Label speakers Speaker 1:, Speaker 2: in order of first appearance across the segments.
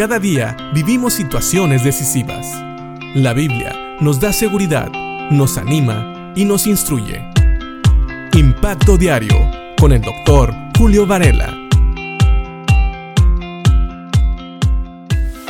Speaker 1: Cada día vivimos situaciones decisivas. La Biblia nos da seguridad, nos anima y nos instruye. Impacto Diario con el doctor Julio Varela.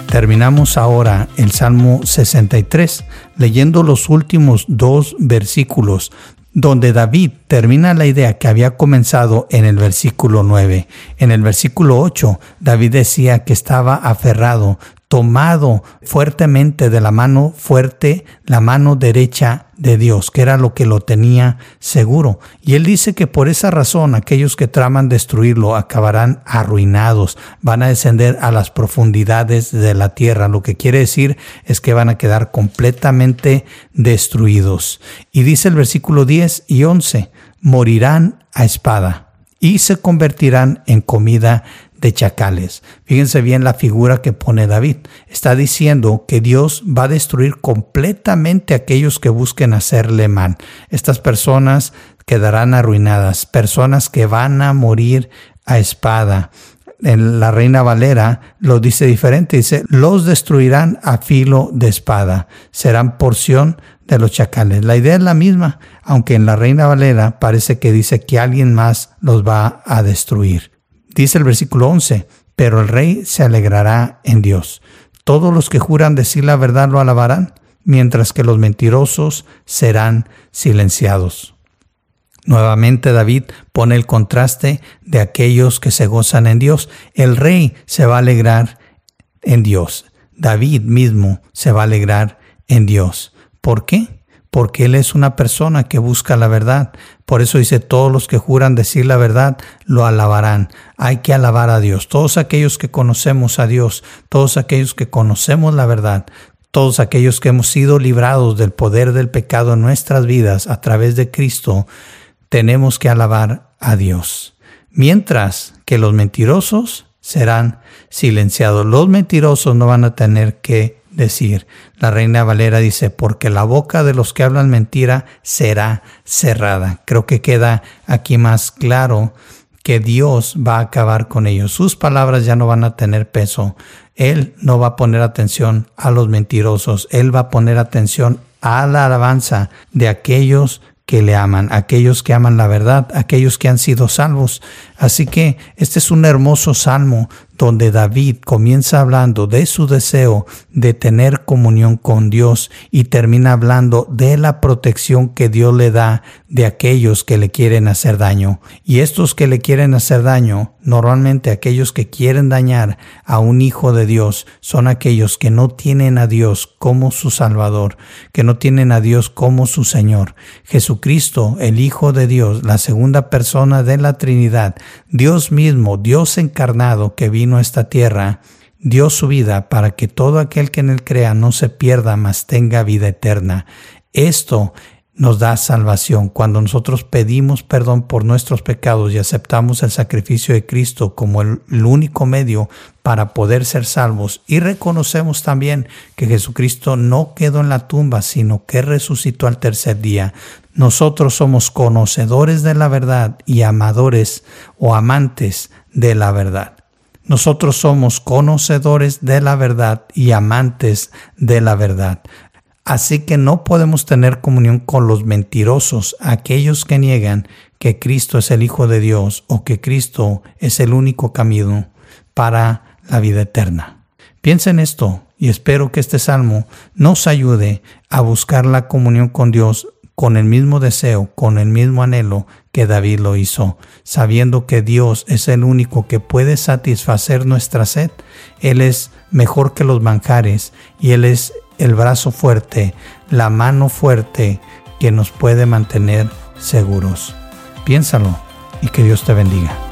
Speaker 2: Terminamos ahora el Salmo 63 leyendo los últimos dos versículos donde David termina la idea que había comenzado en el versículo 9. En el versículo 8, David decía que estaba aferrado, tomado fuertemente de la mano fuerte, la mano derecha de Dios, que era lo que lo tenía seguro. Y él dice que por esa razón aquellos que traman destruirlo acabarán arruinados, van a descender a las profundidades de la tierra. Lo que quiere decir es que van a quedar completamente destruidos. Y dice el versículo 10 y 11, morirán a espada y se convertirán en comida de chacales. Fíjense bien la figura que pone David. Está diciendo que Dios va a destruir completamente a aquellos que busquen hacerle mal. Estas personas quedarán arruinadas, personas que van a morir a espada. En la Reina Valera lo dice diferente, dice, los destruirán a filo de espada, serán porción de los chacales. La idea es la misma, aunque en la Reina Valera parece que dice que alguien más los va a destruir. Dice el versículo 11, pero el rey se alegrará en Dios. Todos los que juran decir la verdad lo alabarán, mientras que los mentirosos serán silenciados. Nuevamente David pone el contraste de aquellos que se gozan en Dios. El rey se va a alegrar en Dios. David mismo se va a alegrar en Dios. ¿Por qué? Porque Él es una persona que busca la verdad. Por eso dice, todos los que juran decir la verdad, lo alabarán. Hay que alabar a Dios. Todos aquellos que conocemos a Dios, todos aquellos que conocemos la verdad, todos aquellos que hemos sido librados del poder del pecado en nuestras vidas a través de Cristo, tenemos que alabar a Dios. Mientras que los mentirosos serán silenciados. Los mentirosos no van a tener que decir. La reina Valera dice, porque la boca de los que hablan mentira será cerrada. Creo que queda aquí más claro que Dios va a acabar con ellos. Sus palabras ya no van a tener peso. Él no va a poner atención a los mentirosos. Él va a poner atención a la alabanza de aquellos que le aman, aquellos que aman la verdad, aquellos que han sido salvos. Así que este es un hermoso salmo donde David comienza hablando de su deseo de tener comunión con Dios y termina hablando de la protección que Dios le da de aquellos que le quieren hacer daño. Y estos que le quieren hacer daño, normalmente aquellos que quieren dañar a un hijo de Dios, son aquellos que no tienen a Dios como su Salvador, que no tienen a Dios como su Señor. Jesucristo, el Hijo de Dios, la segunda persona de la Trinidad, Dios mismo, Dios encarnado que vino a esta tierra, dio su vida para que todo aquel que en él crea no se pierda, mas tenga vida eterna. Esto nos da salvación. Cuando nosotros pedimos perdón por nuestros pecados y aceptamos el sacrificio de Cristo como el, único medio para poder ser salvos y reconocemos también que Jesucristo no quedó en la tumba, sino que resucitó al tercer día, nosotros somos conocedores de la verdad y amadores o amantes de la verdad. Nosotros somos conocedores de la verdad y amantes de la verdad. Así que no podemos tener comunión con los mentirosos, aquellos que niegan que Cristo es el Hijo de Dios o que Cristo es el único camino para la vida eterna. Piensa en esto y espero que este salmo nos ayude a buscar la comunión con Dios con el mismo deseo, con el mismo anhelo que David lo hizo, sabiendo que Dios es el único que puede satisfacer nuestra sed. Él es mejor que los manjares y Él es el brazo fuerte, la mano fuerte que nos puede mantener seguros. Piénsalo y que Dios te bendiga.